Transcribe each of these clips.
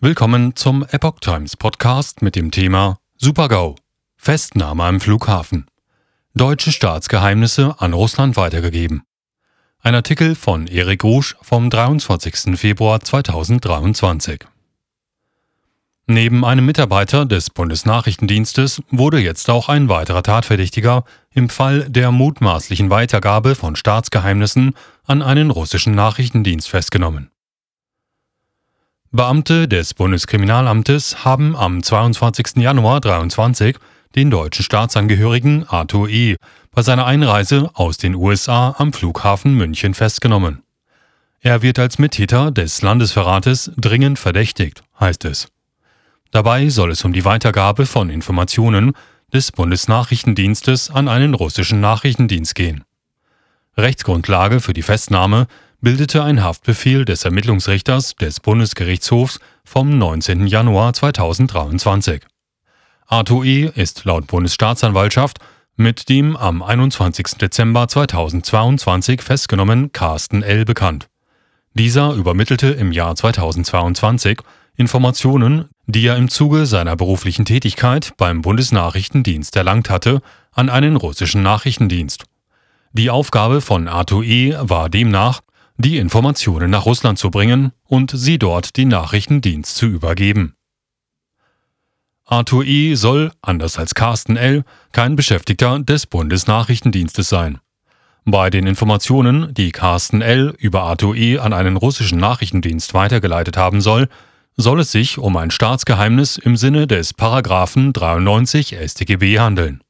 Willkommen zum Epoch Times Podcast mit dem Thema Supergau. Festnahme am Flughafen. Deutsche Staatsgeheimnisse an Russland weitergegeben. Ein Artikel von Erik Rusch vom 23. Februar 2023. Neben einem Mitarbeiter des Bundesnachrichtendienstes wurde jetzt auch ein weiterer Tatverdächtiger im Fall der mutmaßlichen Weitergabe von Staatsgeheimnissen an einen russischen Nachrichtendienst festgenommen. Beamte des Bundeskriminalamtes haben am 22. Januar 2023 den deutschen Staatsangehörigen Arthur E. bei seiner Einreise aus den USA am Flughafen München festgenommen. Er wird als Mittäter des Landesverrates dringend verdächtigt, heißt es. Dabei soll es um die Weitergabe von Informationen des Bundesnachrichtendienstes an einen russischen Nachrichtendienst gehen. Rechtsgrundlage für die Festnahme bildete ein Haftbefehl des Ermittlungsrichters des Bundesgerichtshofs vom 19. Januar 2023. Arthur E. ist laut Bundesstaatsanwaltschaft mit dem am 21. Dezember 2022 festgenommen Carsten L. bekannt. Dieser übermittelte im Jahr 2022 Informationen, die er im Zuge seiner beruflichen Tätigkeit beim Bundesnachrichtendienst erlangt hatte, an einen russischen Nachrichtendienst. Die Aufgabe von Arthur E. war demnach, die Informationen nach Russland zu bringen und sie dort den Nachrichtendienst zu übergeben. Arthur E. soll, anders als Carsten L., kein Beschäftigter des Bundesnachrichtendienstes sein. Bei den Informationen, die Carsten L. über Arthur E. an einen russischen Nachrichtendienst weitergeleitet haben soll, soll es sich um ein Staatsgeheimnis im Sinne des Paragraphen 93 StGB handeln.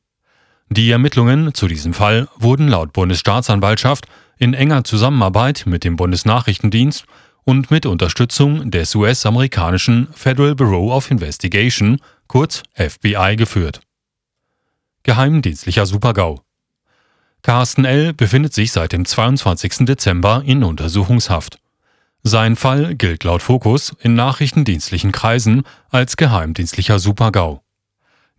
Die Ermittlungen zu diesem Fall wurden laut Bundesstaatsanwaltschaft in enger Zusammenarbeit mit dem Bundesnachrichtendienst und mit Unterstützung des US-amerikanischen Federal Bureau of Investigation, kurz FBI, geführt. Geheimdienstlicher Supergau. Carsten L. befindet sich seit dem 22. Dezember in Untersuchungshaft. Sein Fall gilt laut Focus in nachrichtendienstlichen Kreisen als geheimdienstlicher Supergau.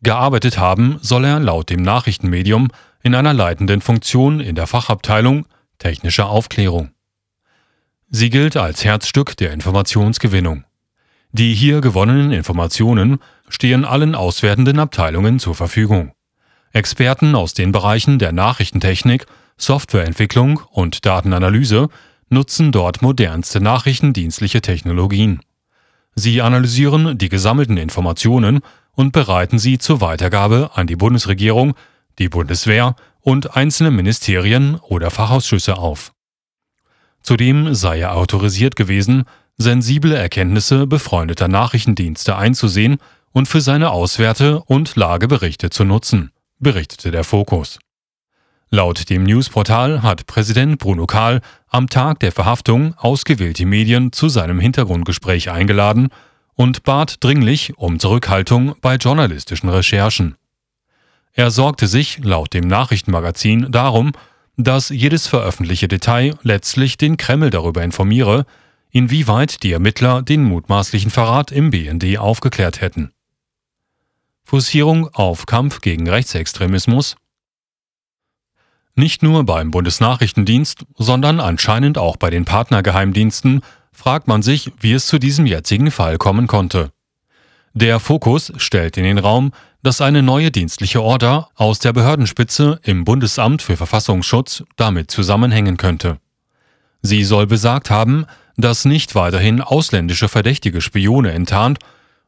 Gearbeitet haben soll er laut dem Nachrichtenmedium in einer leitenden Funktion in der Fachabteilung Technische Aufklärung. Sie gilt als Herzstück der Informationsgewinnung. Die hier gewonnenen Informationen stehen allen auswertenden Abteilungen zur Verfügung. Experten aus den Bereichen der Nachrichtentechnik, Softwareentwicklung und Datenanalyse nutzen dort modernste nachrichtendienstliche Technologien. Sie analysieren die gesammelten Informationen und bereiten sie zur Weitergabe an die Bundesregierung, die Bundeswehr und einzelne Ministerien oder Fachausschüsse auf. Zudem sei er autorisiert gewesen, sensible Erkenntnisse befreundeter Nachrichtendienste einzusehen und für seine Auswerte und Lageberichte zu nutzen, berichtete der Fokus. Laut dem Newsportal hat Präsident Bruno Kahl am Tag der Verhaftung ausgewählte Medien zu seinem Hintergrundgespräch eingeladen und bat dringlich um Zurückhaltung bei journalistischen Recherchen. Er sorgte sich, laut dem Nachrichtenmagazin, darum, dass jedes veröffentlichte Detail letztlich den Kreml darüber informiere, inwieweit die Ermittler den mutmaßlichen Verrat im BND aufgeklärt hätten. Fokussierung auf Kampf gegen Rechtsextremismus Nicht nur beim Bundesnachrichtendienst, sondern anscheinend auch bei den Partnergeheimdiensten fragt man sich, wie es zu diesem jetzigen Fall kommen konnte. Der Fokus stellt in den Raum, dass eine neue dienstliche Order aus der Behördenspitze im Bundesamt für Verfassungsschutz damit zusammenhängen könnte. Sie soll besagt haben, dass nicht weiterhin ausländische verdächtige Spione enttarnt,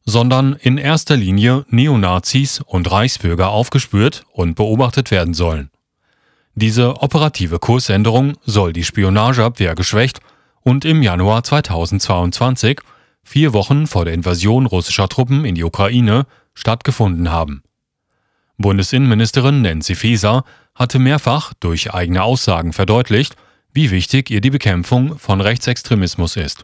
sondern in erster Linie Neonazis und Reichsbürger aufgespürt und beobachtet werden sollen. Diese operative Kursänderung soll die Spionageabwehr geschwächt und im Januar 2022 vier Wochen vor der Invasion russischer Truppen in die Ukraine, stattgefunden haben. Bundesinnenministerin Nancy Faeser hatte mehrfach durch eigene Aussagen verdeutlicht, wie wichtig ihr die Bekämpfung von Rechtsextremismus ist.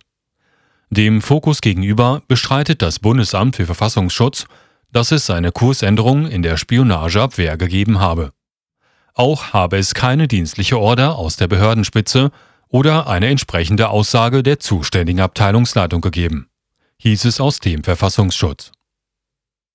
Dem Fokus gegenüber bestreitet das Bundesamt für Verfassungsschutz, dass es eine Kursänderung in der Spionageabwehr gegeben habe. Auch habe es keine dienstliche Order aus der Behördenspitze oder eine entsprechende Aussage der zuständigen Abteilungsleitung gegeben, hieß es aus dem Verfassungsschutz.